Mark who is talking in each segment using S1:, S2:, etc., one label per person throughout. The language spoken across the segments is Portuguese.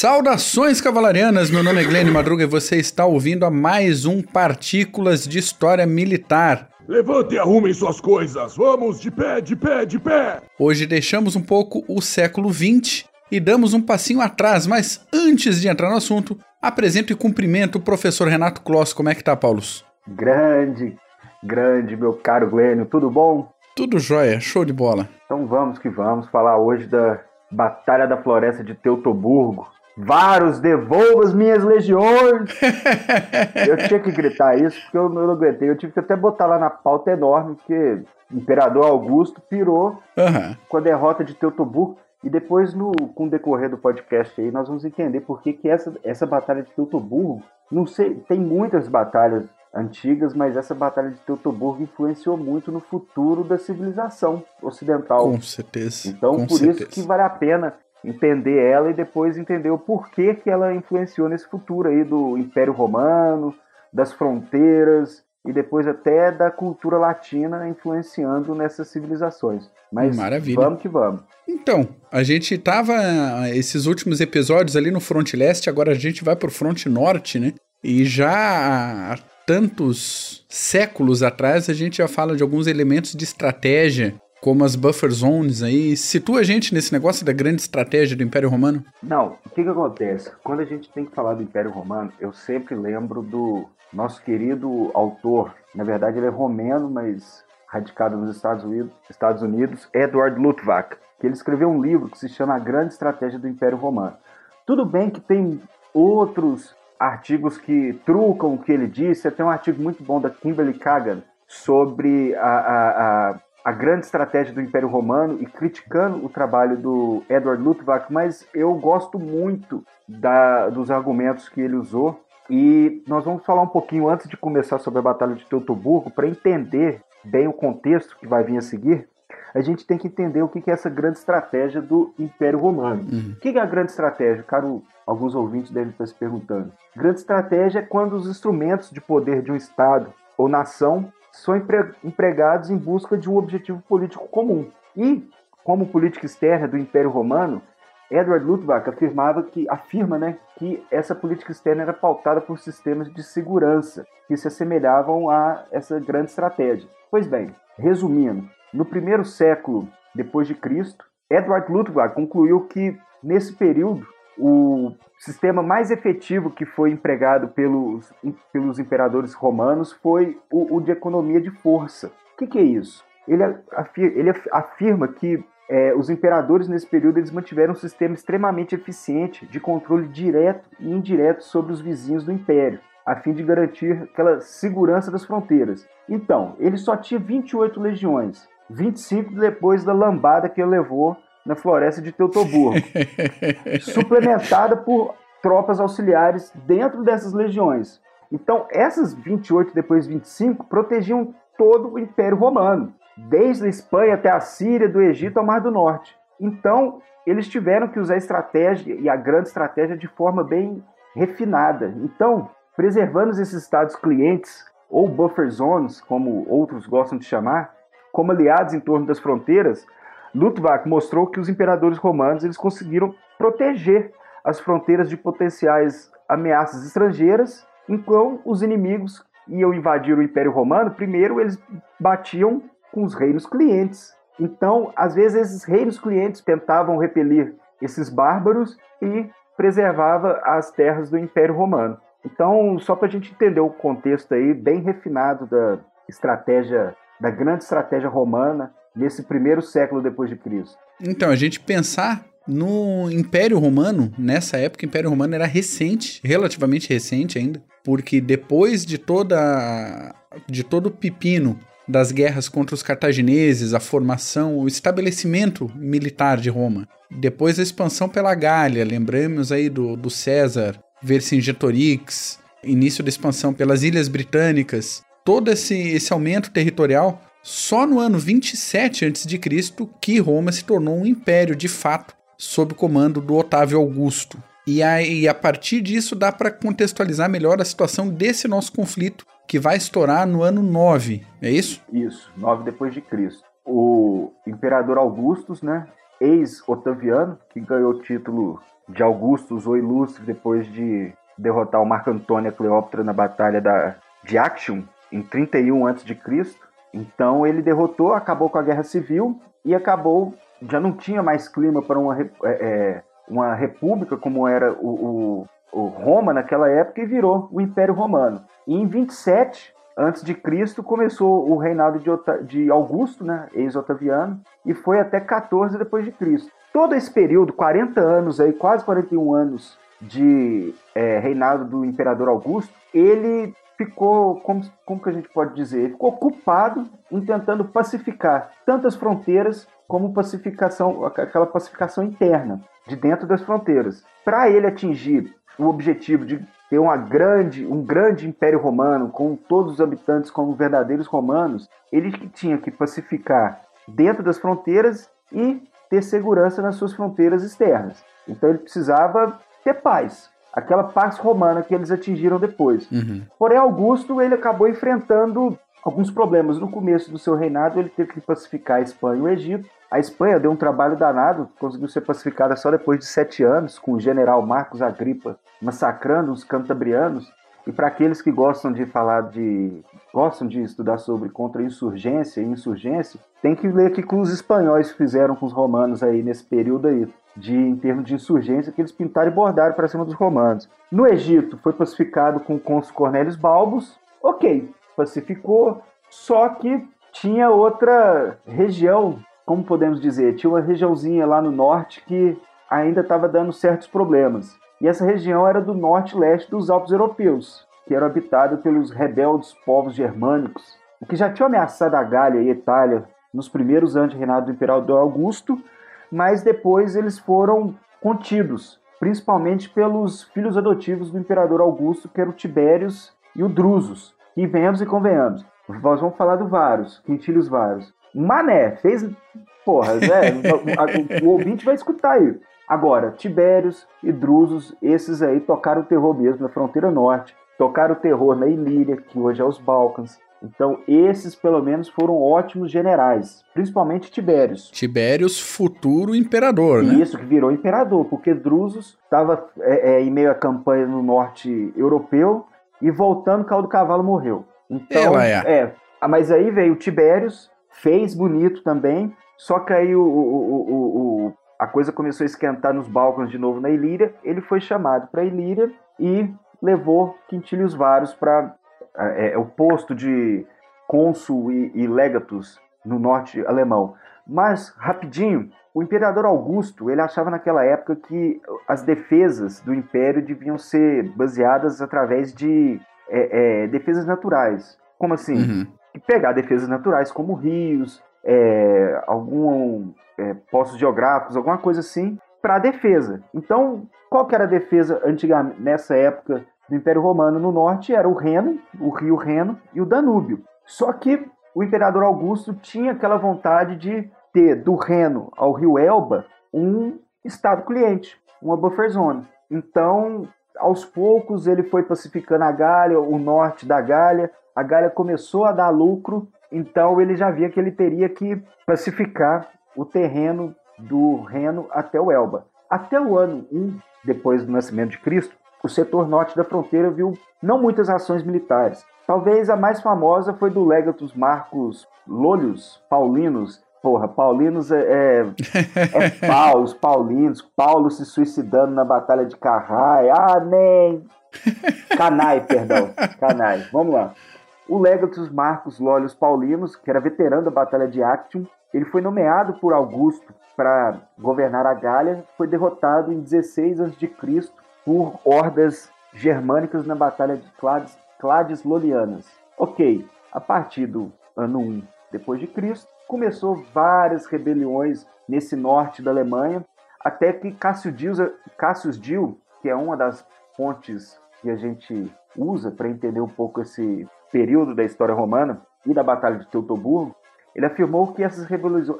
S1: Saudações cavalarianas, meu nome é Glenn Madruga e você está ouvindo a mais um Partículas de História Militar.
S2: Levante e arrumem suas coisas, vamos de pé, de pé, de pé!
S1: Hoje deixamos um pouco o século XX e damos um passinho atrás, mas antes de entrar no assunto, apresento e cumprimento o professor Renato Kloss. Como é que tá, Paulos?
S3: Grande, grande, meu caro Glênio, tudo bom?
S1: Tudo jóia, show de bola.
S3: Então vamos que vamos falar hoje da Batalha da Floresta de Teutoburgo, Varos, devolva as minhas legiões! eu tinha que gritar isso porque eu não aguentei. Eu tive que até botar lá na pauta enorme, porque o Imperador Augusto pirou uhum. com a derrota de Teutoburgo. E depois, no, com o decorrer do podcast aí, nós vamos entender por que, que essa, essa batalha de Teutoburgo, não sei, tem muitas batalhas antigas, mas essa batalha de Teutoburgo influenciou muito no futuro da civilização ocidental.
S1: Com certeza.
S3: Então,
S1: com
S3: por
S1: certeza.
S3: isso que vale a pena entender ela e depois entender o porquê que ela influenciou nesse futuro aí do Império Romano, das fronteiras e depois até da cultura latina influenciando nessas civilizações. Mas
S1: Maravilha.
S3: vamos que vamos.
S1: Então, a gente tava esses últimos episódios ali no fronte leste, agora a gente vai pro fronte norte, né? E já há tantos séculos atrás a gente já fala de alguns elementos de estratégia como as buffer zones aí. Situa a gente nesse negócio da grande estratégia do Império Romano?
S3: Não, o que, que acontece? Quando a gente tem que falar do Império Romano, eu sempre lembro do nosso querido autor, na verdade ele é romeno, mas radicado nos Estados Unidos, Estados Unidos Edward Luttwak, que ele escreveu um livro que se chama A Grande Estratégia do Império Romano. Tudo bem que tem outros artigos que trucam o que ele disse, tem um artigo muito bom da Kimberly Kagan sobre a, a, a a grande estratégia do Império Romano e criticando o trabalho do Edward Luttwak, mas eu gosto muito da, dos argumentos que ele usou. E nós vamos falar um pouquinho antes de começar sobre a Batalha de Teutoburgo, para entender bem o contexto que vai vir a seguir. A gente tem que entender o que é essa grande estratégia do Império Romano. Uhum. O que é a grande estratégia? Caro, alguns ouvintes devem estar se perguntando. Grande estratégia é quando os instrumentos de poder de um Estado ou nação são empregados em busca de um objetivo político comum. E, como política externa do Império Romano, Edward Luttwak afirmava que afirma, né, que essa política externa era pautada por sistemas de segurança que se assemelhavam a essa grande estratégia. Pois bem, resumindo, no primeiro século depois de Cristo, Edward Luttwak concluiu que nesse período o sistema mais efetivo que foi empregado pelos, pelos imperadores romanos foi o, o de economia de força. O que, que é isso? Ele, afirma, ele afirma que é, os imperadores nesse período eles mantiveram um sistema extremamente eficiente de controle direto e indireto sobre os vizinhos do império, a fim de garantir aquela segurança das fronteiras. Então, ele só tinha 28 legiões, 25 depois da lambada que ele levou na floresta de Teutoburgo, suplementada por tropas auxiliares dentro dessas legiões. Então, essas 28 depois 25 protegiam todo o Império Romano, desde a Espanha até a Síria, do Egito ao Mar do Norte. Então, eles tiveram que usar a estratégia e a grande estratégia de forma bem refinada. Então, preservando esses estados clientes ou buffer zones, como outros gostam de chamar, como aliados em torno das fronteiras, Luttwak mostrou que os imperadores romanos eles conseguiram proteger as fronteiras de potenciais ameaças estrangeiras, enquanto os inimigos iam invadir o Império Romano, primeiro eles batiam com os reinos clientes. Então, às vezes, esses reinos clientes tentavam repelir esses bárbaros e preservava as terras do Império Romano. Então, só para a gente entender o contexto aí bem refinado da estratégia, da grande estratégia romana nesse primeiro século depois de Cristo.
S1: Então, a gente pensar no Império Romano, nessa época, o Império Romano era recente, relativamente recente ainda, porque depois de toda de todo o pepino das guerras contra os cartagineses, a formação, o estabelecimento militar de Roma, depois a expansão pela Gália, lembramos aí do, do César, Vercingetorix, início da expansão pelas Ilhas Britânicas, todo esse, esse aumento territorial só no ano 27 a.C. que Roma se tornou um império de fato, sob comando do Otávio Augusto. E aí, a partir disso dá para contextualizar melhor a situação desse nosso conflito, que vai estourar no ano 9, é isso?
S3: Isso, 9 depois de Cristo. O imperador Augustus, né, ex-Otaviano, que ganhou o título de Augustus ou Ilustre depois de derrotar o Marco Antônio e Cleópatra na batalha da, de Actium em 31 a.C. Então ele derrotou, acabou com a guerra civil e acabou, já não tinha mais clima para uma, é, é, uma república como era o, o, o, Roma naquela época e virou o Império Romano. E em 27 antes de Cristo começou o reinado de, de Augusto, né, ex-Otaviano, e foi até 14 depois de Cristo. Todo esse período, 40 anos aí, quase 41 anos de é, reinado do imperador Augusto, ele ficou, como, como que a gente pode dizer, ele ficou ocupado em tentando pacificar tantas fronteiras como pacificação, aquela pacificação interna de dentro das fronteiras. Para ele atingir o objetivo de ter uma grande, um grande império romano com todos os habitantes como verdadeiros romanos, ele tinha que pacificar dentro das fronteiras e ter segurança nas suas fronteiras externas. Então ele precisava ter paz, aquela paz romana que eles atingiram depois. Uhum. Porém, Augusto ele acabou enfrentando alguns problemas. No começo do seu reinado, ele teve que pacificar a Espanha e o Egito. A Espanha deu um trabalho danado, conseguiu ser pacificada só depois de sete anos, com o general Marcos Agripa massacrando os cantabrianos. E para aqueles que gostam de falar de. gostam de estudar sobre contra-insurgência e insurgência, tem que ler o que os espanhóis fizeram com os romanos aí nesse período aí, de, em termos de insurgência, que eles pintaram e bordaram para cima dos romanos. No Egito, foi pacificado com o cônsul Cornélios Balbos. Ok, pacificou, só que tinha outra região, como podemos dizer, tinha uma regiãozinha lá no norte que ainda estava dando certos problemas. E essa região era do norte e leste dos Alpes europeus, que eram habitados pelos rebeldes povos germânicos, que já tinham ameaçado a Gália e a Itália nos primeiros anos de reinado do imperador Augusto, mas depois eles foram contidos, principalmente pelos filhos adotivos do imperador Augusto, que eram o Tibérios e o Drusus, e venhamos e convenhamos. Nós vamos falar do Varus, Quintílios Varus. Mané, fez. Porra, né? o, o, ouvinte vai escutar aí. Agora, Tibérios e Drusos, esses aí tocaram o terror mesmo na fronteira norte, tocaram o terror na Ilíria, que hoje é os Balcãs. Então, esses pelo menos foram ótimos generais, principalmente Tibérios.
S1: Tibérios, futuro imperador, né?
S3: Isso, que virou imperador, porque Drusus estava é, é, em meio à campanha no norte europeu e voltando, o do cavalo morreu. Então, Ela é. é. Mas aí veio Tibérios, fez bonito também, só que aí o, o, o, a coisa começou a esquentar nos balcões de novo na Ilíria. Ele foi chamado para Ilíria e levou Quintilius Varus para é, é, o posto de cônsul e, e legatus no norte alemão. Mas, rapidinho, o imperador Augusto ele achava naquela época que as defesas do império deviam ser baseadas através de é, é, defesas naturais. Como assim? Uhum. Pegar defesas naturais como rios, é, algum é, postos geográficos, alguma coisa assim, para a defesa. Então, qual que era a defesa antiga nessa época do Império Romano no norte? Era o Reno, o rio Reno e o Danúbio. Só que o imperador Augusto tinha aquela vontade de ter do Reno ao rio Elba um estado cliente, uma buffer zone. Então, aos poucos, ele foi pacificando a Gália, o norte da Gália. A Gália começou a dar lucro, então ele já via que ele teria que pacificar o terreno do Reno até o Elba. Até o ano 1 depois do nascimento de Cristo, o setor norte da fronteira viu não muitas ações militares. Talvez a mais famosa foi do Legatus Marcos Lollius Paulinos. Porra, Paulinos é, é, é Paulo, os Paulinos, Paulo se suicidando na Batalha de Carrai. Ah, nem. Canai, perdão. Canai. Vamos lá. O Legatus Marcos Lollius Paulinos, que era veterano da Batalha de Actium, ele foi nomeado por Augusto para governar a Gália, foi derrotado em 16 a.C. por hordas germânicas na Batalha de Clades, Clades Lolianas. Ok, a partir do ano 1 depois de Cristo, começou várias rebeliões nesse norte da Alemanha, até que Cassius Dio, que é uma das fontes que a gente usa para entender um pouco esse período da história romana e da Batalha de Teutoburgo, ele afirmou que essas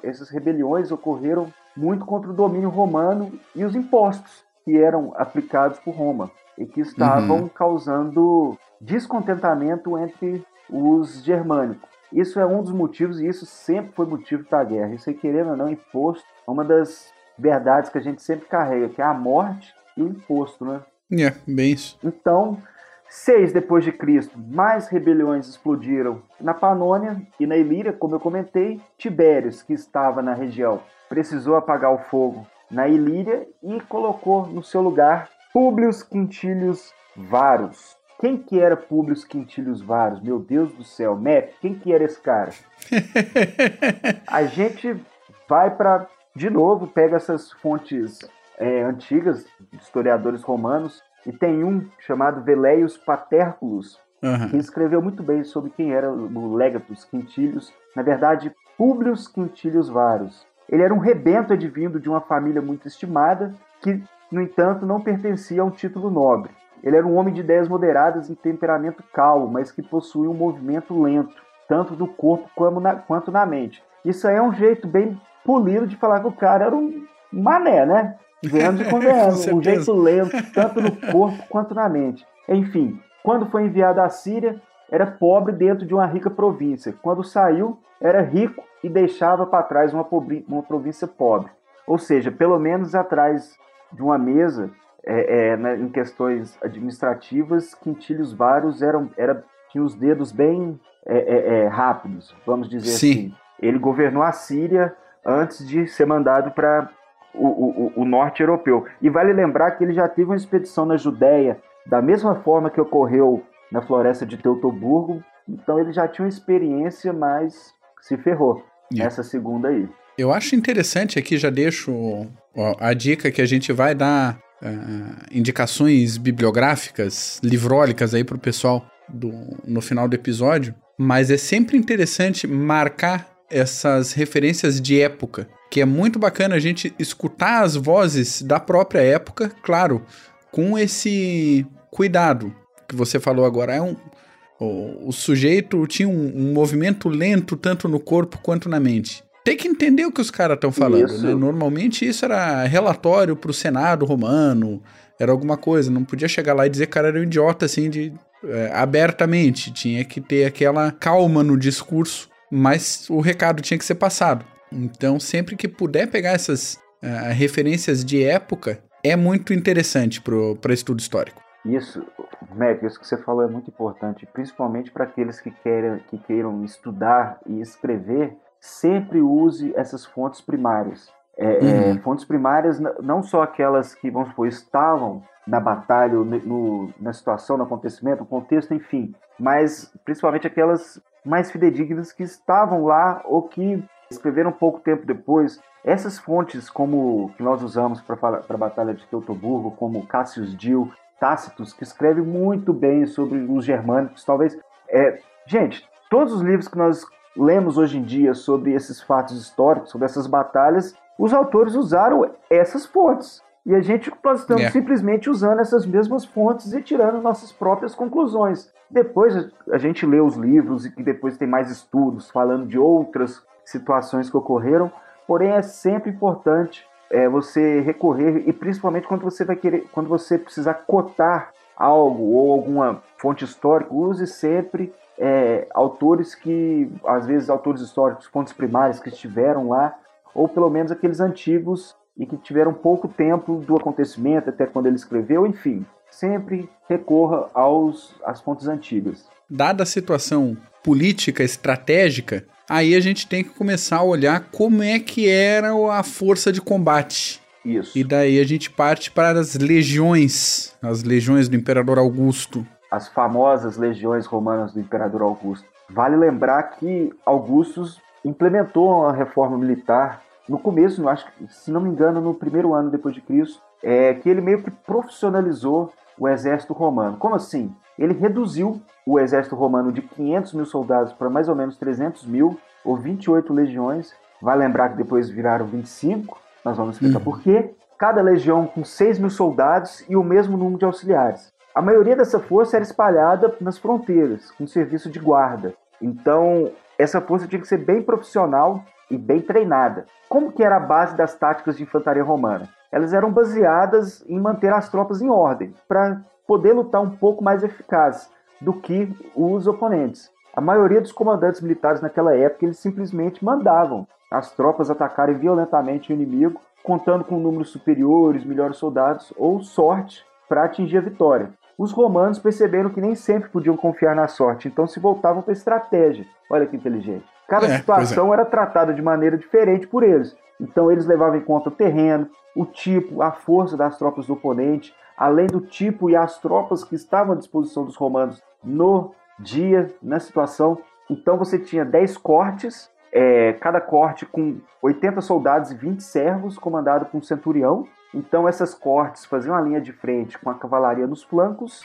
S3: essas rebeliões ocorreram muito contra o domínio romano e os impostos que eram aplicados por Roma e que estavam uhum. causando descontentamento entre os germânicos. Isso é um dos motivos, e isso sempre foi motivo para a guerra. Isso aí, querendo ou não, imposto é uma das verdades que a gente sempre carrega, que é a morte e o imposto, né?
S1: É, bem isso.
S3: Então, seis depois de Cristo, mais rebeliões explodiram na Panônia e na Ilíria, como eu comentei. Tibérios, que estava na região, precisou apagar o fogo na Ilíria e colocou no seu lugar Públio Quintilius Varus. Quem que era Públio Quintilius Varus? Meu Deus do céu, Matt, quem que era esse cara? A gente vai para de novo, pega essas fontes é, antigas, historiadores romanos, e tem um chamado Veleius Paterculus, uhum. que escreveu muito bem sobre quem era o Legatus Quintilius, na verdade, Publius Quintilius Varus. Ele era um rebento advindo de uma família muito estimada, que, no entanto, não pertencia a um título nobre. Ele era um homem de ideias moderadas e temperamento calmo, mas que possuía um movimento lento, tanto do corpo quanto na, quanto na mente. Isso aí é um jeito bem polido de falar que o cara era um mané, né? Vendo e convenhando, um jeito lento, tanto no corpo quanto na mente. Enfim, quando foi enviado à Síria, era pobre dentro de uma rica província. Quando saiu, era rico e deixava para trás uma, uma província pobre. Ou seja, pelo menos atrás de uma mesa, é, é, né, em questões administrativas, Quintilhos Vários eram, era, tinha os dedos bem é, é, é rápidos, vamos dizer Sim. assim. Ele governou a Síria antes de ser mandado para o, o, o, norte europeu. E vale lembrar que ele já teve uma expedição na Judéia, da mesma forma que ocorreu na floresta de Teutoburgo. Então ele já tinha uma experiência, mas se ferrou nessa segunda aí.
S1: Eu acho interessante aqui, já deixo a dica que a gente vai dar uh, indicações bibliográficas, livrólicas aí para o pessoal do, no final do episódio. Mas é sempre interessante marcar essas referências de época, que é muito bacana a gente escutar as vozes da própria época, claro, com esse cuidado que você falou agora. É um, o, o sujeito tinha um, um, movimento lento tanto no corpo quanto na mente. Tem que entender o que os caras estão falando. Né? Normalmente isso era relatório para o Senado romano, era alguma coisa. Não podia chegar lá e dizer que o cara era um idiota assim de é, abertamente. Tinha que ter aquela calma no discurso mas o recado tinha que ser passado. Então, sempre que puder pegar essas uh, referências de época, é muito interessante para estudo histórico.
S3: Isso, Mac, isso que você falou é muito importante, principalmente para aqueles que, querem, que queiram estudar e escrever, sempre use essas fontes primárias. É, uhum. é, fontes primárias, não só aquelas que, vamos supor, estavam na batalha, no, na situação, no acontecimento, no contexto, enfim, mas principalmente aquelas mais fidedignas que estavam lá ou que escreveram pouco tempo depois. Essas fontes, como que nós usamos para a Batalha de Teutoburgo, como Cassius Dio, Tácitus, que escreve muito bem sobre os germânicos, talvez. É, gente, todos os livros que nós lemos hoje em dia sobre esses fatos históricos, sobre essas batalhas, os autores usaram essas fontes. E a gente nós estamos yeah. simplesmente usando essas mesmas fontes e tirando nossas próprias conclusões. Depois a gente lê os livros e depois tem mais estudos falando de outras situações que ocorreram, porém é sempre importante é, você recorrer e principalmente quando você vai querer, quando você precisar cotar algo ou alguma fonte histórica, use sempre é, autores que, às vezes, autores históricos, fontes primárias que estiveram lá, ou pelo menos aqueles antigos e que tiveram pouco tempo do acontecimento até quando ele escreveu, enfim, sempre recorra aos, às fontes antigas.
S1: Dada a situação política, estratégica, aí a gente tem que começar a olhar como é que era a força de combate.
S3: Isso.
S1: E daí a gente parte para as legiões, as legiões do Imperador Augusto.
S3: As famosas legiões romanas do Imperador Augusto. Vale lembrar que Augustus implementou uma reforma militar no começo, acho se não me engano, no primeiro ano depois de Cristo, é que ele meio que profissionalizou o exército romano. Como assim? Ele reduziu o exército romano de 500 mil soldados para mais ou menos 300 mil, ou 28 legiões. Vai lembrar que depois viraram 25, nós vamos explicar uhum. por quê. Cada legião com 6 mil soldados e o mesmo número de auxiliares. A maioria dessa força era espalhada nas fronteiras, com serviço de guarda. Então, essa força tinha que ser bem profissional e bem treinada. Como que era a base das táticas de infantaria romana? elas eram baseadas em manter as tropas em ordem, para poder lutar um pouco mais eficaz do que os oponentes. a maioria dos comandantes militares naquela época eles simplesmente mandavam as tropas atacarem violentamente o inimigo, contando com números superiores, melhores soldados ou sorte para atingir a vitória. Os romanos perceberam que nem sempre podiam confiar na sorte, então se voltavam para a estratégia. Olha que inteligente. Cada é, situação é. era tratada de maneira diferente por eles. Então eles levavam em conta o terreno, o tipo, a força das tropas do oponente, além do tipo e as tropas que estavam à disposição dos romanos no dia, na situação. Então você tinha 10 cortes, é, cada corte com 80 soldados e 20 servos, comandado por um centurião. Então essas cortes faziam a linha de frente com a cavalaria nos flancos,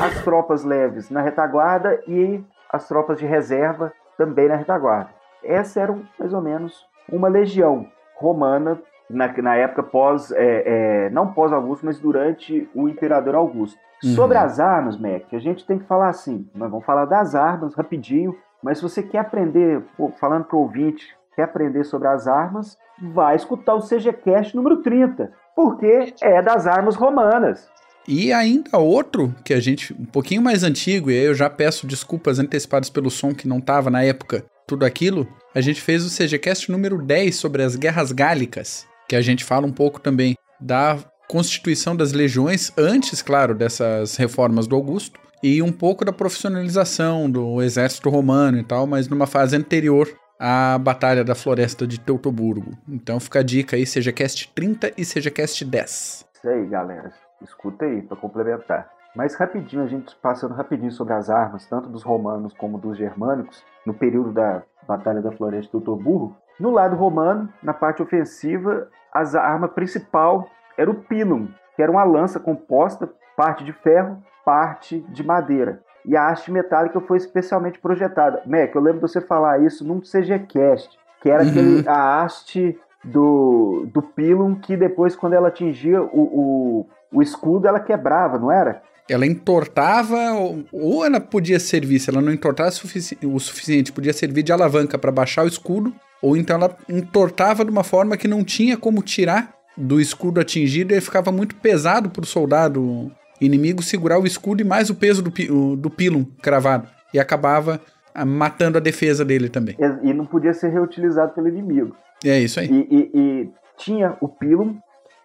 S3: as tropas leves na retaguarda e as tropas de reserva também na retaguarda. Essa era mais ou menos uma legião romana na, na época pós, é, é, não pós Augusto, mas durante o imperador Augusto. Uhum. Sobre as armas, Mac, a gente tem que falar assim, nós vamos falar das armas rapidinho, mas se você quer aprender, pô, falando para o ouvinte, quer aprender sobre as armas, vai escutar o CGCast número 30, porque é das armas romanas.
S1: E ainda outro, que a gente, um pouquinho mais antigo, e aí eu já peço desculpas antecipadas pelo som que não estava na época, tudo aquilo, a gente fez o CGCast número 10 sobre as guerras gálicas, que a gente fala um pouco também da constituição das legiões, antes, claro, dessas reformas do Augusto, e um pouco da profissionalização do exército romano e tal, mas numa fase anterior à Batalha da Floresta de Teutoburgo. Então fica a dica aí, seja cast 30 e seja cast 10.
S3: Isso aí, galera. Escuta aí para complementar. Mas rapidinho, a gente passando rapidinho sobre as armas, tanto dos romanos como dos germânicos, no período da Batalha da Floresta de Teutoburgo. No lado romano, na parte ofensiva, a arma principal era o pilum, que era uma lança composta, parte de ferro, parte de madeira. E a haste metálica foi especialmente projetada. Mac, eu lembro de você falar isso num CGCast, que era uhum. aquele, a haste do, do pilum que depois, quando ela atingia o, o, o escudo, ela quebrava, não era?
S1: ela entortava, ou ela podia servir, se ela não entortasse o suficiente, podia servir de alavanca para baixar o escudo, ou então ela entortava de uma forma que não tinha como tirar do escudo atingido e ficava muito pesado para o soldado inimigo segurar o escudo e mais o peso do, do pilum cravado. E acabava ah, matando a defesa dele também.
S3: E não podia ser reutilizado pelo inimigo.
S1: É isso aí.
S3: E, e, e tinha o pilum,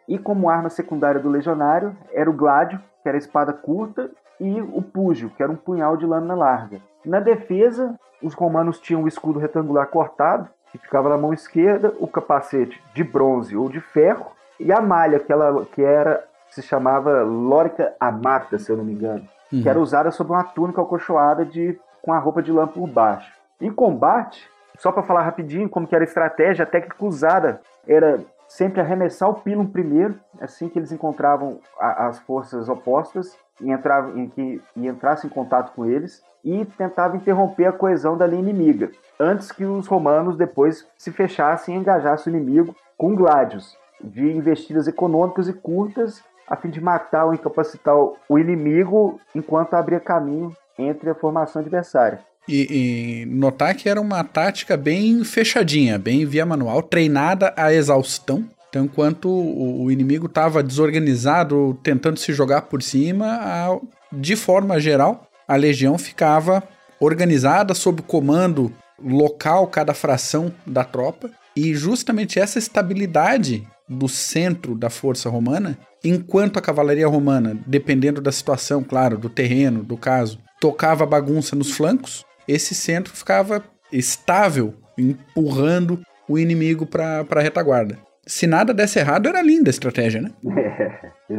S3: e como arma secundária do legionário era o gládio, que era a espada curta, e o púgio, que era um punhal de lâmina larga. Na defesa, os romanos tinham o escudo retangular cortado, que ficava na mão esquerda, o capacete de bronze ou de ferro, e a malha, que, ela, que era se chamava lórica amata, se eu não me engano, uhum. que era usada sobre uma túnica alcochoada de, com a roupa de lã por baixo. Em combate, só para falar rapidinho como que era a estratégia, a técnica usada era sempre arremessar o pilum primeiro, assim que eles encontravam a, as forças opostas e, entravam, em que, e entrassem em contato com eles, e tentava interromper a coesão da linha inimiga, antes que os romanos depois se fechassem e engajassem o inimigo com gládios, de investidas econômicas e curtas, a fim de matar ou incapacitar o inimigo enquanto abria caminho entre a formação adversária.
S1: E, e, notar que era uma tática bem fechadinha, bem via manual, treinada à exaustão. Então, enquanto o, inimigo estava desorganizado, tentando se jogar por cima, a, de forma geral, a legião ficava organizada sob comando local, cada fração da tropa. E justamente essa estabilidade do centro da força romana, enquanto a cavalaria romana, dependendo da situação, claro, do terreno, do caso, tocava bagunça nos flancos, esse centro ficava estável, empurrando o inimigo para a retaguarda. Se nada desse errado, era linda a estratégia, né?
S3: É,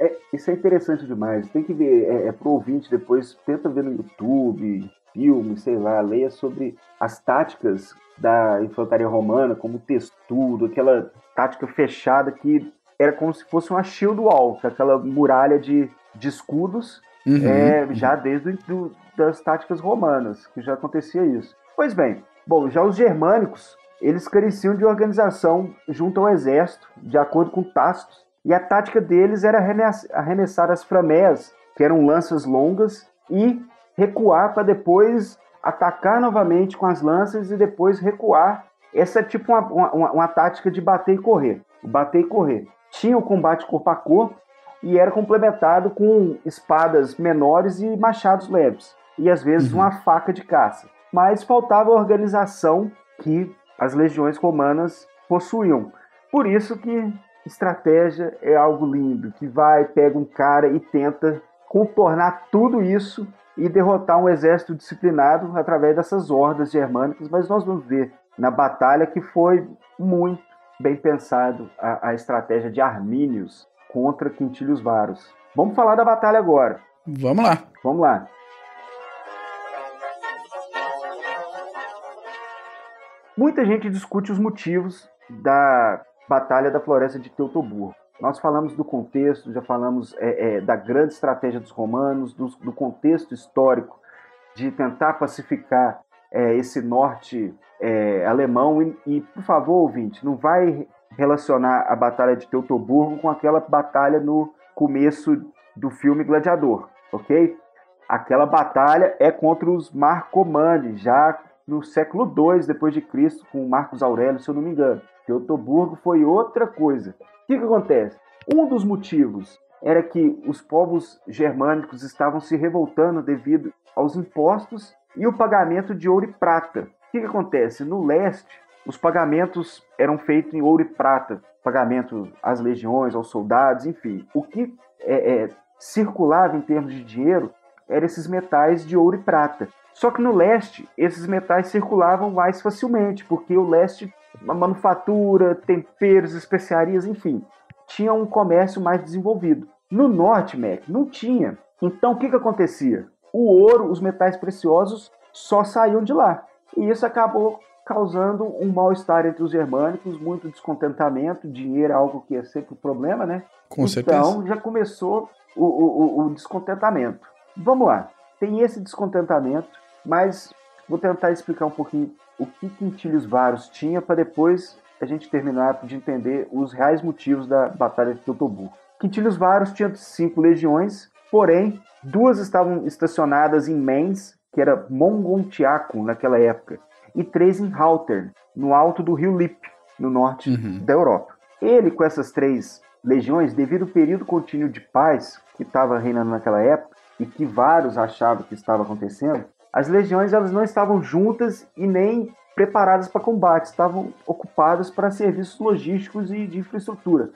S3: é, isso é interessante demais. Tem que ver, é, é pro ouvinte depois, tenta ver no YouTube, filme, sei lá, leia sobre as táticas da infantaria romana, como textudo, aquela tática fechada que era como se fosse uma shield wall, aquela muralha de, de escudos, uhum. é, já desde do, das táticas romanas, que já acontecia isso. Pois bem, bom, já os germânicos, eles careciam de organização junto ao exército, de acordo com Tácito, e a tática deles era arremessar as frameias, que eram lanças longas, e recuar para depois atacar novamente com as lanças e depois recuar. Essa é tipo uma, uma, uma tática de bater e correr. Bater e correr. Tinha o combate corpo a corpo e era complementado com espadas menores e machados leves. E às vezes
S1: Uhum.
S3: uma faca de caça. Mas faltava a organização que as legiões romanas possuíam. Por isso que estratégia é algo lindo, que vai, pega um cara e tenta contornar tudo isso e derrotar um exército disciplinado através dessas hordas germânicas, mas nós vamos ver na batalha que foi muito bem pensado a, a estratégia de Armínios contra Quintilius Varus. Vamos falar da batalha agora.
S1: Vamos lá.
S3: Vamos lá. Muita gente discute os motivos da Batalha da Floresta de Teutoburgo. Nós falamos do contexto, já falamos é, é, da grande estratégia dos romanos, do, do contexto histórico de tentar pacificar é, esse norte é, alemão. E, e, por favor, ouvinte, não vai relacionar a Batalha de Teutoburgo com aquela batalha no começo do filme Gladiador, ok? Aquela batalha é contra os Marcomanni, já no século II depois de Cristo, com Marcos Aurélio, se eu não me engano. Teutoburgo foi outra coisa. O que, que acontece? Um dos motivos era que os povos germânicos estavam se revoltando devido aos impostos e o pagamento de ouro e prata. O que, que acontece? No leste, os pagamentos eram feitos em ouro e prata, pagamento às legiões, aos soldados, enfim. O que é, é, circulava em termos de dinheiro eram esses metais de ouro e prata. Só que no leste, esses metais circulavam mais facilmente, porque o leste, a manufatura, temperos, especiarias, enfim, tinha um comércio mais desenvolvido. No norte, Mac, não tinha. Então, o que, que acontecia? O ouro, os metais preciosos, só saíam de lá. E isso acabou causando um mal-estar entre os germânicos, muito descontentamento. Dinheiro é algo que é sempre um problema, né?
S1: Com certeza.
S3: Então, já começou o, o, o descontentamento. Vamos lá. Tem esse descontentamento, mas vou tentar explicar um pouquinho o que Quintilius Varus tinha para depois a gente terminar de entender os reais motivos da Batalha de Teutoburgo. Quintilius Varus tinha cinco legiões, porém duas estavam estacionadas em Mainz, que era Mongontiacum naquela época, e três em Haltern, no alto do rio Lip, no norte
S1: Uhum.
S3: da Europa. Ele, com essas três legiões, devido ao período contínuo de paz que estava reinando naquela época e que vários achavam que estava acontecendo, as legiões elas não estavam juntas e nem preparadas para combate, estavam ocupadas para serviços logísticos e de infraestrutura,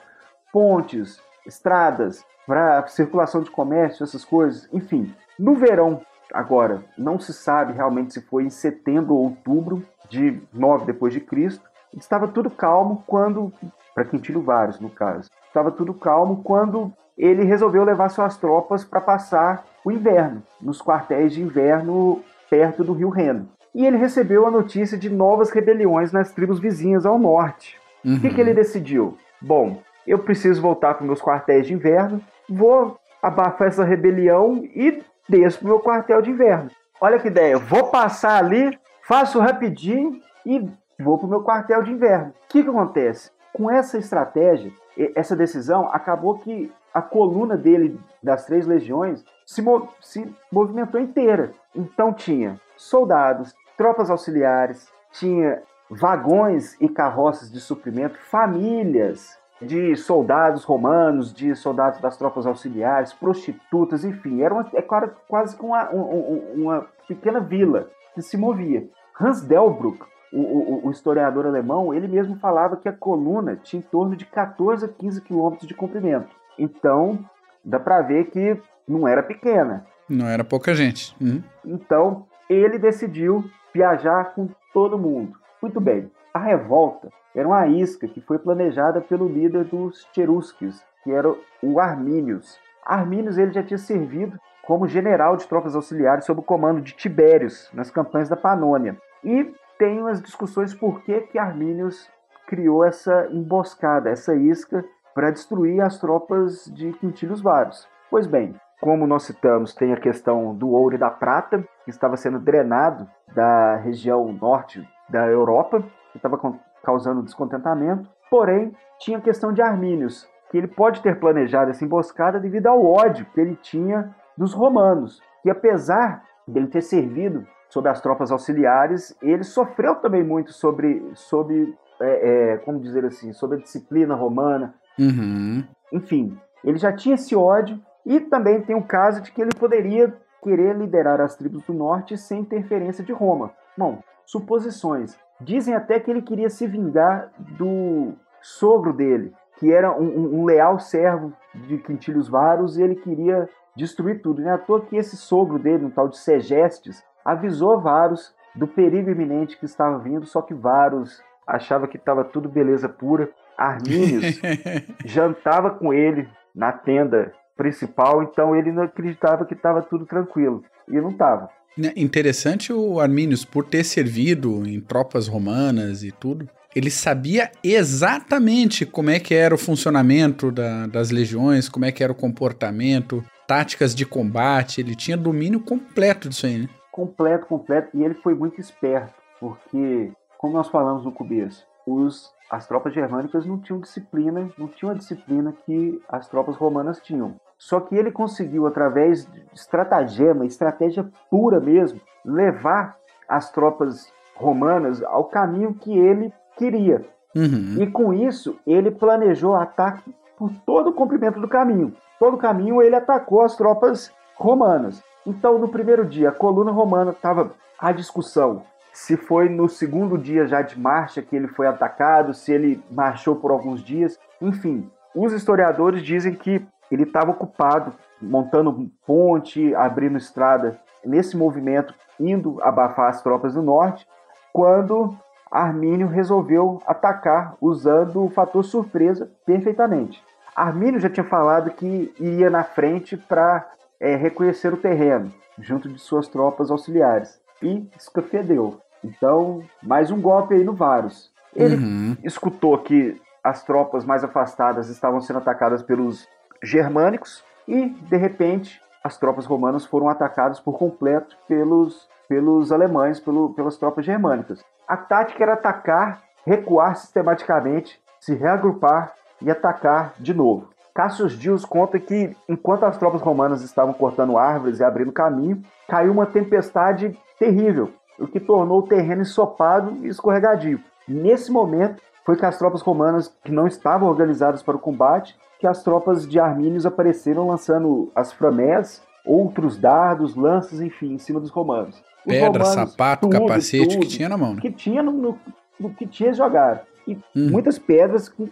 S3: pontes, estradas, para circulação de comércio, essas coisas, enfim. No verão, agora, não se sabe realmente se foi em setembro ou outubro de 9 depois de Cristo, estava tudo calmo quando para Quintilo Varus, no caso. Estava tudo calmo quando ele resolveu levar suas tropas para passar o inverno, nos quartéis de inverno perto do rio Reno. E ele recebeu a notícia de novas rebeliões nas tribos vizinhas ao norte. O
S1: Uhum.
S3: que, que ele decidiu? Bom, eu preciso voltar para meus quartéis de inverno, vou abafar essa rebelião e desço para meu quartel de inverno. Olha que ideia, vou passar ali, faço rapidinho e vou para o meu quartel de inverno. O que, que acontece? Com essa estratégia, essa decisão, acabou que a coluna dele, das três legiões, se, se movimentou inteira. Então tinha soldados, tropas auxiliares, tinha vagões e carroças de suprimento, famílias de soldados romanos, de soldados das tropas auxiliares, prostitutas, enfim, era uma, é claro, quase que uma, um- um- uma pequena vila que se movia. Hans Delbrück, o, o- o historiador alemão, ele mesmo falava que a coluna tinha em torno de 14 a 15 quilômetros de comprimento. Então, dá para ver que não era pequena.
S1: Não era pouca gente. Uhum.
S3: Então, ele decidiu viajar com todo mundo. Muito bem. A revolta era uma isca que foi planejada pelo líder dos Cherusques, que era o Armínios. Armínios ele já tinha servido como general de tropas auxiliares sob o comando de Tibérios nas campanhas da Panônia. E tem umas discussões por que que Armínios criou essa emboscada, essa isca para destruir as tropas de Quintilius Varus. Pois bem, como nós citamos, tem a questão do ouro e da prata, que estava sendo drenado da região norte da Europa, que estava causando descontentamento. Porém, tinha a questão de Armínios, que ele pode ter planejado essa emboscada devido ao ódio que ele tinha dos romanos, que apesar dele ter servido sob as tropas auxiliares, ele sofreu também muito sobre, sobre é, é, como dizer assim, sobre a disciplina romana,
S1: Uhum.
S3: enfim, ele já tinha esse ódio e também tem o caso de que ele poderia querer liderar as tribos do norte sem interferência de Roma. Bom, suposições. Dizem até que ele queria se vingar do sogro dele, que era um, um, leal servo de Quintilius Varus, e ele queria destruir tudo. Não é à toa que esse sogro dele, um tal de Segestes, avisou Varus do perigo iminente que estava vindo, só que Varus achava que estava tudo beleza pura. Armínios jantava com ele na tenda principal, então ele não acreditava que estava tudo tranquilo. E não estava.
S1: Né, interessante o Arminius, por ter servido em tropas romanas e tudo, ele sabia exatamente como é que era o funcionamento da, das legiões, como é que era o comportamento, táticas de combate, ele tinha domínio completo disso aí, né?
S3: Completo, completo, e ele foi muito esperto, porque, como nós falamos no começo, os, as tropas germânicas não tinham disciplina, não tinham a disciplina que as tropas romanas tinham. Só que ele conseguiu, através de estratagema, estratégia pura mesmo, levar as tropas romanas ao caminho que ele queria. Uhum. E com isso, ele planejou ataque por todo o comprimento do caminho. Todo o caminho ele atacou as tropas romanas. Então, no primeiro dia, a coluna romana estava à discussão se foi no segundo dia já de marcha que ele foi atacado, se ele marchou por alguns dias. Enfim, os historiadores dizem que ele estava ocupado montando ponte, abrindo estrada nesse movimento, indo abafar as tropas do norte, quando Armínio resolveu atacar usando o fator surpresa perfeitamente. Armínio já tinha falado que iria na frente para é, reconhecer o terreno, junto de suas tropas auxiliares, e escafedeu. Então, mais um golpe aí no Varus. Ele uhum. escutou que as tropas mais afastadas estavam sendo atacadas pelos germânicos e, de repente, as tropas romanas foram atacadas por completo pelos, pelos alemães, pelo, pelas tropas germânicas. A tática era atacar, recuar sistematicamente, se reagrupar e atacar de novo. Cassius Dias conta que, enquanto as tropas romanas estavam cortando árvores e abrindo caminho, caiu uma tempestade terrível, o que tornou o terreno ensopado e escorregadio. Nesse momento, foi que as tropas romanas, que não estavam organizadas para o combate, que as tropas de Armínios apareceram lançando as framés, outros dardos, lanças, enfim, em cima dos romanos.
S1: Os Pedra, romanos, sapato, tudo, capacete tudo, que tinha na mão. Né?
S3: Que tinha no, no, no que tinha jogar. E hum. muitas pedras com,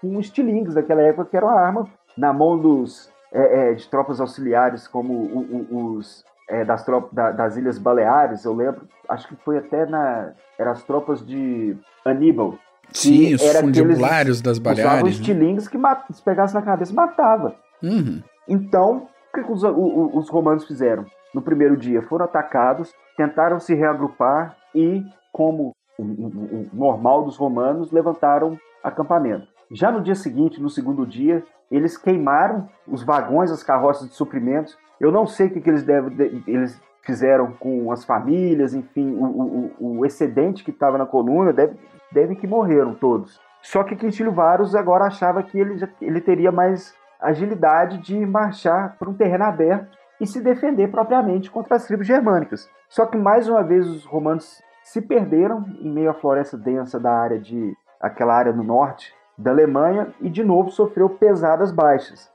S3: com estilingues daquela época, que era uma arma na mão dos é, é, de tropas auxiliares, como o, o, os é, das, tropas, da, das Ilhas Baleares, eu lembro, acho que foi até na. Eram as tropas de Aníbal,
S1: Sim, os fundibulários das Baleares.
S3: Usavam estilingues né? que mat... se pegasse na cabeça matava.
S1: Uhum.
S3: Então, o que os, os romanos fizeram? No primeiro dia foram atacados, tentaram se reagrupar e, como o, o, o normal dos romanos, levantaram acampamento. Já no dia seguinte, no segundo dia, eles queimaram os vagões, as carroças de suprimentos. Eu não sei o que, que eles, devem, eles fizeram com as famílias, enfim, o, o, o excedente que estava na coluna deve, devem que morreram todos. Só que Quintilho Varus agora achava que ele, ele teria mais agilidade de marchar para um terreno aberto e se defender propriamente contra as tribos germânicas. Só que mais uma vez os romanos se perderam em meio à floresta densa da área de aquela área no norte da Alemanha e de novo sofreu pesadas baixas.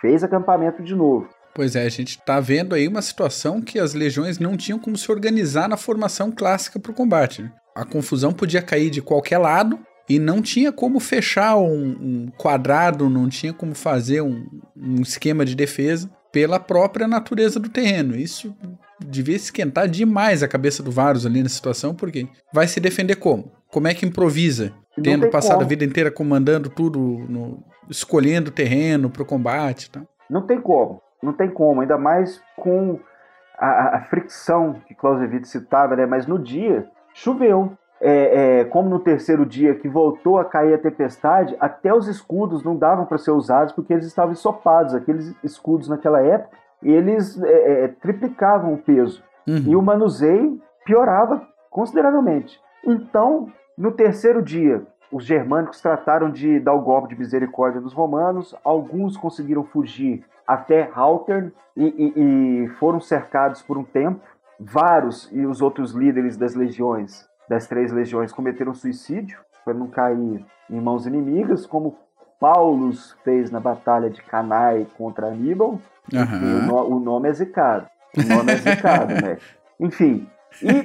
S3: fez acampamento de novo.
S1: Pois é, a gente está vendo aí uma situação que as legiões não tinham como se organizar na formação clássica para o combate. Né? A confusão podia cair de qualquer lado e não tinha como fechar um, um quadrado, não tinha como fazer um, um, esquema de defesa pela própria natureza do terreno. Isso devia esquentar demais a cabeça do Varus ali na situação, porque vai se defender como? Como é que improvisa? Tendo passado como. a vida inteira comandando tudo, no, escolhendo o terreno para o combate. Tá?
S3: Não tem como. Não tem como, ainda mais com a, a fricção que Clausewitz citava, né? Mas no dia, choveu. É, é, como no terceiro dia que voltou a cair a tempestade, até os escudos não davam para ser usados porque eles estavam ensopados. Aqueles escudos naquela época, eles é, é triplicavam o peso. Uhum. E o manuseio piorava consideravelmente. Então, no terceiro dia, os germânicos trataram de dar o golpe de misericórdia dos romanos, alguns conseguiram fugir até Haltern e, e, e foram cercados por um tempo. Varus e os outros líderes das legiões, das três legiões, cometeram suicídio para não cair em mãos inimigas, como Paulus fez na batalha de Cannae contra Aníbal. Uhum. O, o, nome é zicado. O nome é zicado, né? Enfim, e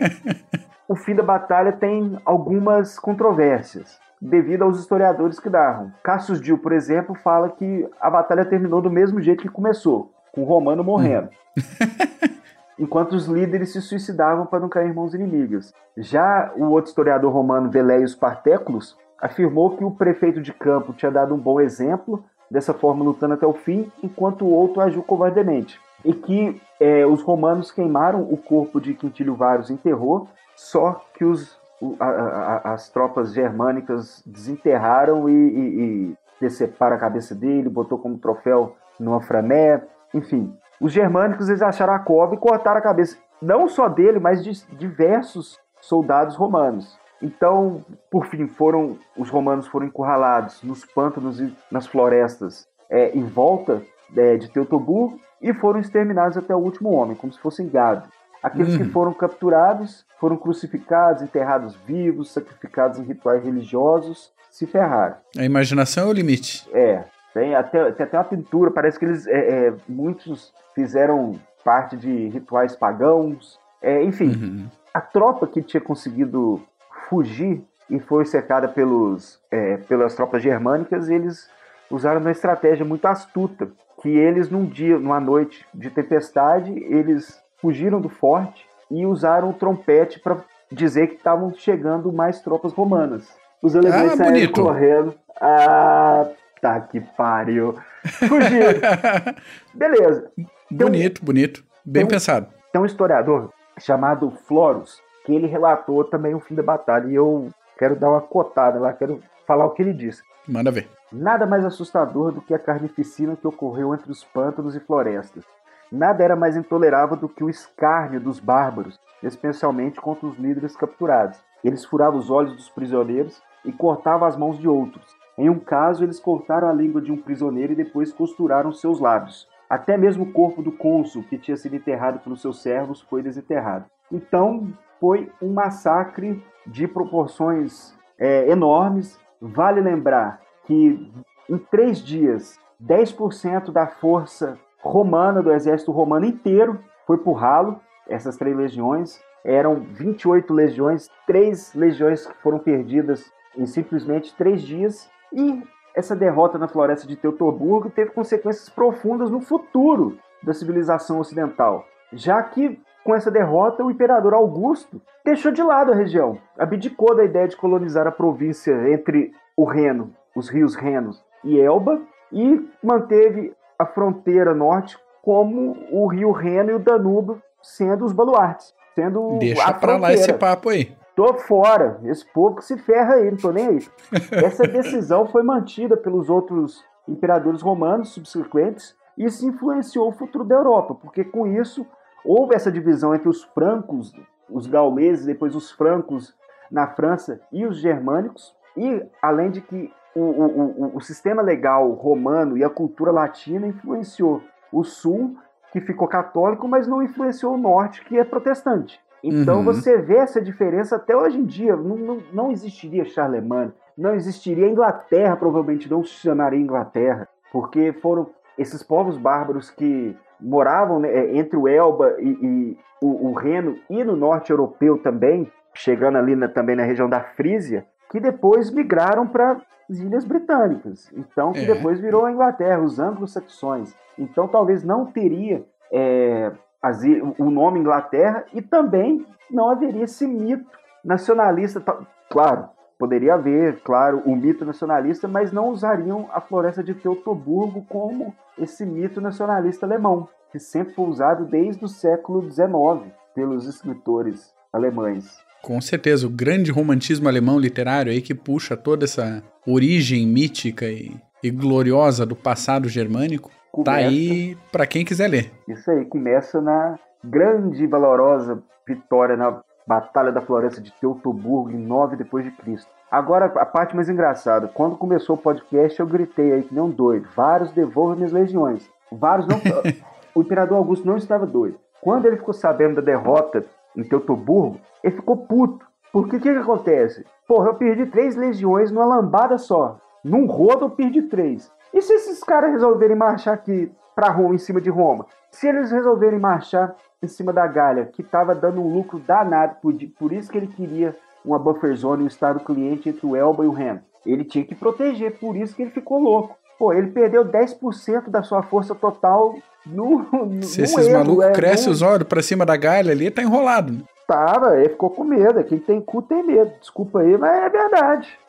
S3: o fim da batalha tem algumas controvérsias devido aos historiadores que narram. Cassius Dio, por exemplo, fala que a batalha terminou do mesmo jeito que começou, com o Romano morrendo. enquanto os líderes se suicidavam para não cair mãos inimigas. Já o outro historiador romano, Veleius Partéculos, afirmou que o prefeito de campo tinha dado um bom exemplo, dessa forma lutando até o fim, enquanto o outro agiu covardemente. E que é, os romanos queimaram o corpo de Quintílio Varus em terror, só que os, a, a, as tropas germânicas desenterraram e, e, e a cabeça dele, botou como troféu no Aframé, enfim. Os germânicos eles acharam a cova e cortaram a cabeça, não só dele, mas de diversos soldados romanos. Então, por fim, foram os romanos foram encurralados nos pântanos e nas florestas é, em volta é, de Teutoburgo e foram exterminados até o último homem, como se fossem gado. Aqueles que uhum. foram capturados foram crucificados, enterrados vivos, sacrificados em rituais religiosos, se ferraram.
S1: A imaginação é o limite.
S3: É. Tem até, tem até uma pintura, parece que eles. É, é, muitos fizeram parte de rituais pagãos. É, enfim, uhum. a tropa que tinha conseguido fugir e foi cercada pelos, é, pelas tropas germânicas, eles usaram uma estratégia muito astuta, que eles num dia, numa noite de tempestade, eles fugiram do forte e usaram o trompete para dizer que estavam chegando mais tropas romanas. Os alemães ah, saíram bonito. correndo. Ah, tá que pariu. Fugiram. Beleza.
S1: bonito, bonito. Bem
S3: tem
S1: pensado.
S3: Tem um historiador chamado Florus, que ele relatou também o fim da batalha. E eu quero dar uma cotada lá, quero falar o que ele disse.
S1: Manda ver.
S3: Nada mais assustador do que a carnificina que ocorreu entre os pântanos e florestas. Nada era mais intolerável do que o escárnio dos bárbaros, especialmente contra os líderes capturados. Eles furavam os olhos dos prisioneiros e cortavam as mãos de outros. Em um caso, eles cortaram a língua de um prisioneiro e depois costuraram seus lábios. Até mesmo o corpo do cônsul, que tinha sido enterrado pelos seus servos, foi desenterrado. Então, foi um massacre de proporções é, enormes. Vale lembrar que em três dias, 10% da força romana, do exército romano inteiro, foi por ralo. Essas três legiões eram 28 legiões, três legiões que foram perdidas em simplesmente três dias. E essa derrota na floresta de Teutoburgo teve consequências profundas no futuro da civilização ocidental, já que com essa derrota o imperador Augusto deixou de lado a região, abdicou da ideia de colonizar a província entre o Reno, os rios Renos e Elba e manteve a fronteira norte como o rio Reno e o Danúbio sendo os baluartes, sendo
S1: Deixa para lá esse papo aí.
S3: Tô fora. Esse povo que se ferra aí, não tô nem aí. Essa decisão foi mantida pelos outros imperadores romanos subsequentes e isso influenciou o futuro da Europa, porque com isso houve essa divisão entre os francos, os gauleses, depois os francos na França e os germânicos, e além de que o, o, o, o sistema legal romano e a cultura latina influenciou o sul, que ficou católico, mas não influenciou o norte, que é protestante. Então uhum. você vê essa diferença até hoje em dia. Não, não, não existiria Charlemagne, não existiria Inglaterra, provavelmente não se chamaria Inglaterra, porque foram esses povos bárbaros que moravam né, é, entre o Elba e, e o, o, Reno e no norte europeu também, chegando ali na, também na região da Frísia, que depois migraram para as Ilhas Britânicas. Então, que é. depois virou a Inglaterra, os anglo-saxões. Então, talvez não teria é, as, o nome Inglaterra e também não haveria esse mito nacionalista. Claro, poderia haver, claro, o mito nacionalista, mas não usariam a floresta de Teutoburgo como esse mito nacionalista alemão, que sempre foi usado desde o século XIX pelos escritores alemães.
S1: Com certeza, o grande romantismo alemão literário aí que puxa toda essa origem mítica e, e gloriosa do passado germânico Tá começa, tá aí para quem quiser ler.
S3: Isso aí, começa na grande e valorosa vitória na Batalha da Floresta de Teutoburgo em 9 depois de Cristo. Agora a parte mais engraçada, quando começou o podcast eu gritei aí que um doido, vários devolvam minhas legiões. Vários não O imperador Augusto não estava doido. Quando ele ficou sabendo da derrota em Teutoburgo, ele ficou puto. Porque o que, que acontece? Porra, eu perdi três legiões numa lambada só. Num rodo eu perdi três. E se esses caras resolverem marchar aqui para Roma, em cima de Roma? Se eles resolverem marchar em cima da Galha, que estava dando um lucro danado, por, por isso que ele queria uma buffer zone, um estado cliente entre o Elba e o Ram. Ele tinha que proteger, por isso que ele ficou louco. Pô, ele perdeu 10% da sua força total no. no
S1: Se esses malucos é, crescem no... os olhos pra cima da galha ali, tá enrolado. Né?
S3: Tava, ele ficou com medo. Quem tem cu tem medo. Desculpa aí, mas é verdade.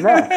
S3: Né?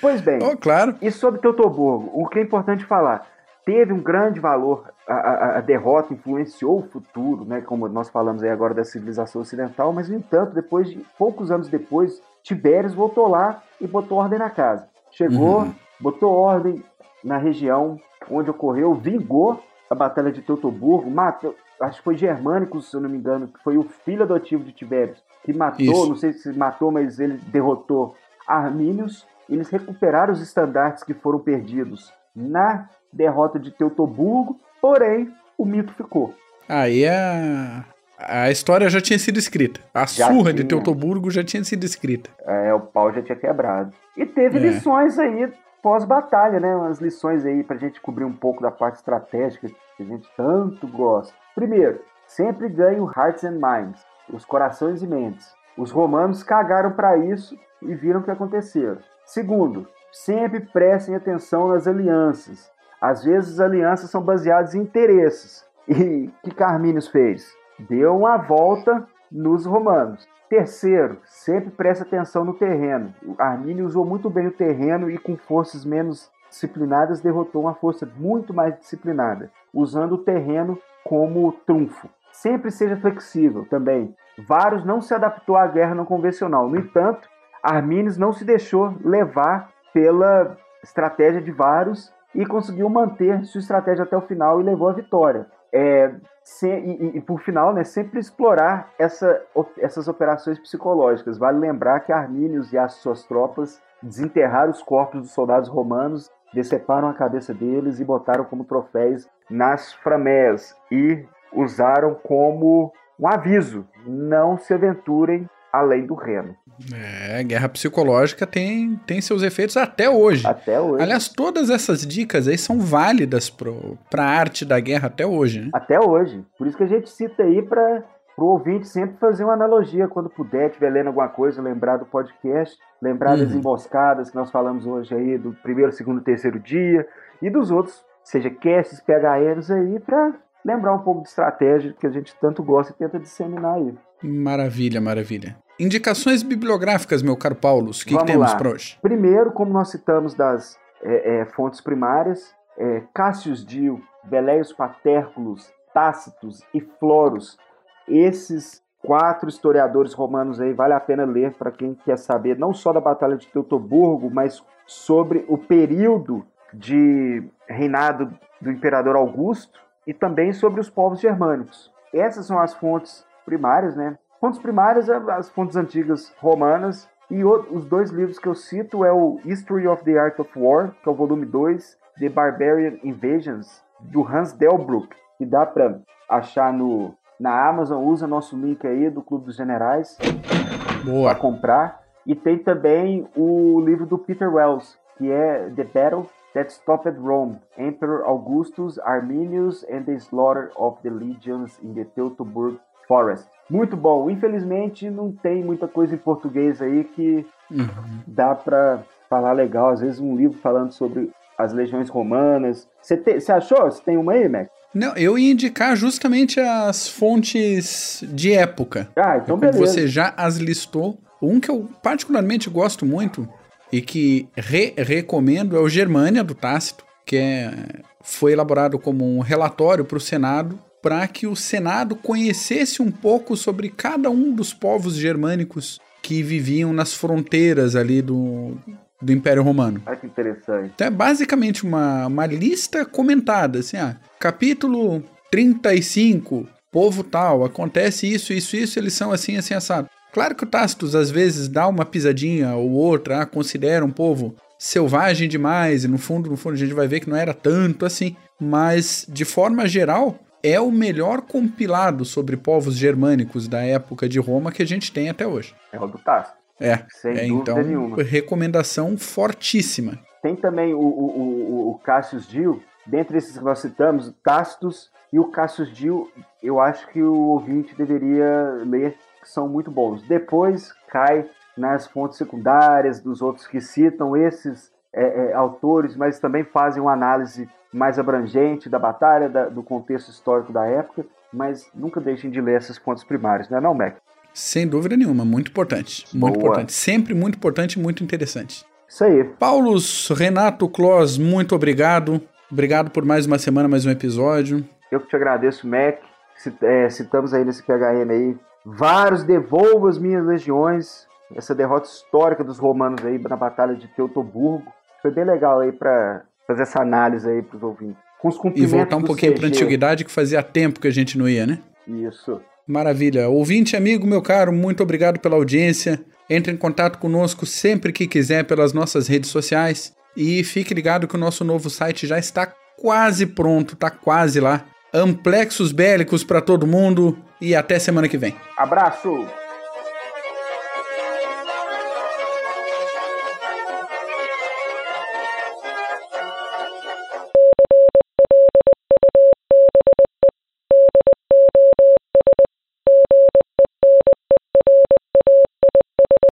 S3: Pois bem.
S1: Oh, claro.
S3: E sobre Teutoburgo, o que é importante falar? Teve um grande valor, a, a, a, derrota influenciou o futuro, né? Como nós falamos aí agora da civilização ocidental, mas no entanto, depois de poucos anos depois, Tibérios voltou lá e botou ordem na casa. Chegou, uhum. botou ordem na região onde ocorreu, vingou a Batalha de Teutoburgo, matou, acho que foi Germânicos, se eu não me engano, que foi o filho adotivo de Tibérios, que matou, Isso. não sei se matou, mas ele derrotou Armínios. Eles recuperaram os estandartes que foram perdidos na derrota de Teutoburgo, porém o mito ficou.
S1: Aí a, a história já tinha sido escrita. A já surra tinha. de Teutoburgo já tinha sido escrita.
S3: É, o pau já tinha quebrado. E teve é. lições aí pós-batalha, né? Umas lições aí pra gente cobrir um pouco da parte estratégica que a gente tanto gosta. Primeiro, sempre ganhe o Hearts and Minds, os corações e mentes. Os romanos cagaram para isso e viram o que aconteceu. Segundo, sempre prestem atenção nas alianças. Às vezes as alianças são baseadas em interesses. E que Carmínios fez? Deu uma volta nos romanos. Terceiro, sempre preste atenção no terreno. O Armínio usou muito bem o terreno e com forças menos disciplinadas derrotou uma força muito mais disciplinada, usando o terreno como trunfo. Sempre seja flexível também. Varus não se adaptou à guerra não convencional. No entanto, Armínios não se deixou levar pela estratégia de Varus e conseguiu manter sua estratégia até o final e levou à vitória. É, se, e, e, por final, né, sempre explorar essa, essas operações psicológicas. Vale lembrar que Armínios e as suas tropas desenterraram os corpos dos soldados romanos, deceparam a cabeça deles e botaram como troféus nas framés e usaram como um aviso: não se aventurem além do Reno.
S1: É, guerra psicológica tem, tem seus efeitos até hoje.
S3: Até hoje.
S1: Aliás, todas essas dicas aí são válidas para a arte da guerra até hoje, né?
S3: Até hoje. Por isso que a gente cita aí para o ouvinte sempre fazer uma analogia quando puder, estiver lendo alguma coisa, lembrar do podcast, lembrar uhum. das emboscadas que nós falamos hoje aí, do primeiro, segundo, terceiro dia, e dos outros, seja casts, PHNs aí, para lembrar um pouco de estratégia que a gente tanto gosta e tenta disseminar aí.
S1: Maravilha, maravilha. Indicações bibliográficas, meu caro Paulo, o que, que temos para hoje?
S3: Primeiro, como nós citamos das é, é, fontes primárias, é, Cassius Dio, Beleios Paterculus, Tácitos e Florus, esses quatro historiadores romanos aí vale a pena ler para quem quer saber não só da Batalha de Teutoburgo, mas sobre o período de reinado do imperador Augusto e também sobre os povos germânicos. Essas são as fontes primárias, né? Fontes primárias, é as fontes antigas romanas, e os dois livros que eu cito é o History of the Art of War, que é o volume 2, The Barbarian Invasions, do Hans Delbruck, que dá para achar no, na Amazon. Usa nosso link aí do Clube dos Generais para comprar. E tem também o livro do Peter Wells, que é The Battle That Stopped Rome, Emperor Augustus, Arminius and the Slaughter of the Legions in the Teutoburg Forest. Muito bom. Infelizmente não tem muita coisa em português aí que uhum. dá para falar legal. Às vezes um livro falando sobre as legiões romanas. Você achou? Você tem uma aí, Mac?
S1: Não, eu ia indicar justamente as fontes de época.
S3: Ah, então beleza.
S1: Você já as listou. Um que eu particularmente gosto muito e que re recomendo é o Germânia, do Tácito, que é, foi elaborado como um relatório para o Senado para que o Senado conhecesse um pouco sobre cada um dos povos germânicos que viviam nas fronteiras ali do, do Império Romano.
S3: Olha que interessante.
S1: Então é basicamente uma, uma lista comentada, assim, ah, capítulo 35, povo tal, acontece isso, isso, isso, eles são assim, assim, assado. Claro que o Tácitus às vezes dá uma pisadinha ou outra, ah, considera um povo selvagem demais, e no fundo, no fundo a gente vai ver que não era tanto assim, mas de forma geral, é o melhor compilado sobre povos germânicos da época de Roma que a gente tem até hoje.
S3: É o do Tácito.
S1: É, Sem é então nenhuma. recomendação fortíssima.
S3: Tem também o, o, o, o Cassius Dio, dentre esses que nós citamos, Tácitus E o Cassius Dio, eu acho que o ouvinte deveria ler, que são muito bons. Depois cai nas fontes secundárias dos outros que citam esses é, é, autores, mas também fazem uma análise mais abrangente da batalha, da, do contexto histórico da época, mas nunca deixem de ler essas fontes primárias, não é não, Mac?
S1: Sem dúvida nenhuma, muito importante. Muito Boa. importante. Sempre muito importante e muito interessante.
S3: Isso aí.
S1: Paulos, Renato, Clós, muito obrigado. Obrigado por mais uma semana, mais um episódio.
S3: Eu que te agradeço, Mac. É, citamos aí nesse PHM aí vários devolvo as minhas legiões. Essa derrota histórica dos romanos aí na Batalha de Teutoburgo. Foi bem legal aí para fazer essa análise aí para os ouvintes.
S1: Com os e voltar um pouquinho para antiguidade que fazia tempo que a gente não ia, né?
S3: Isso.
S1: Maravilha. Ouvinte, amigo, meu caro, muito obrigado pela audiência. Entre em contato conosco sempre que quiser pelas nossas redes sociais. E fique ligado que o nosso novo site já está quase pronto, tá quase lá. Amplexos bélicos para todo mundo e até semana que vem.
S3: Abraço!